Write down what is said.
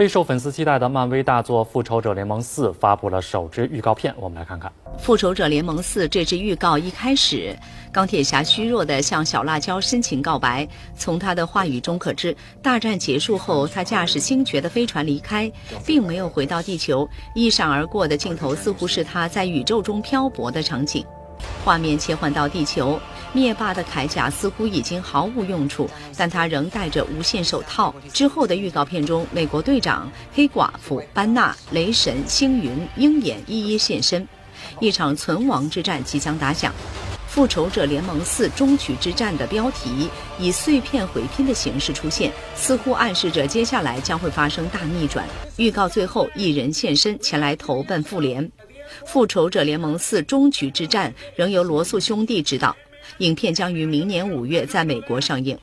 备受粉丝期待的漫威大作《复仇者联盟四》发布了首支预告片，我们来看看《复仇者联盟四》这支预告。一开始，钢铁侠虚弱地向小辣椒深情告白。从他的话语中可知，大战结束后，他驾驶星爵的飞船离开，并没有回到地球。一闪而过的镜头似乎是他在宇宙中漂泊的场景。画面切换到地球，灭霸的铠甲似乎已经毫无用处，但他仍戴着无限手套。之后的预告片中，美国队长、黑寡妇、班纳、雷神、星云、鹰眼一一现身，一场存亡之战即将打响。《复仇者联盟四：终局之战》的标题以碎片回拼的形式出现，似乎暗示着接下来将会发生大逆转。预告最后，一人现身前来投奔复联。《复仇者联盟四：终局之战》仍由罗素兄弟执导，影片将于明年五月在美国上映。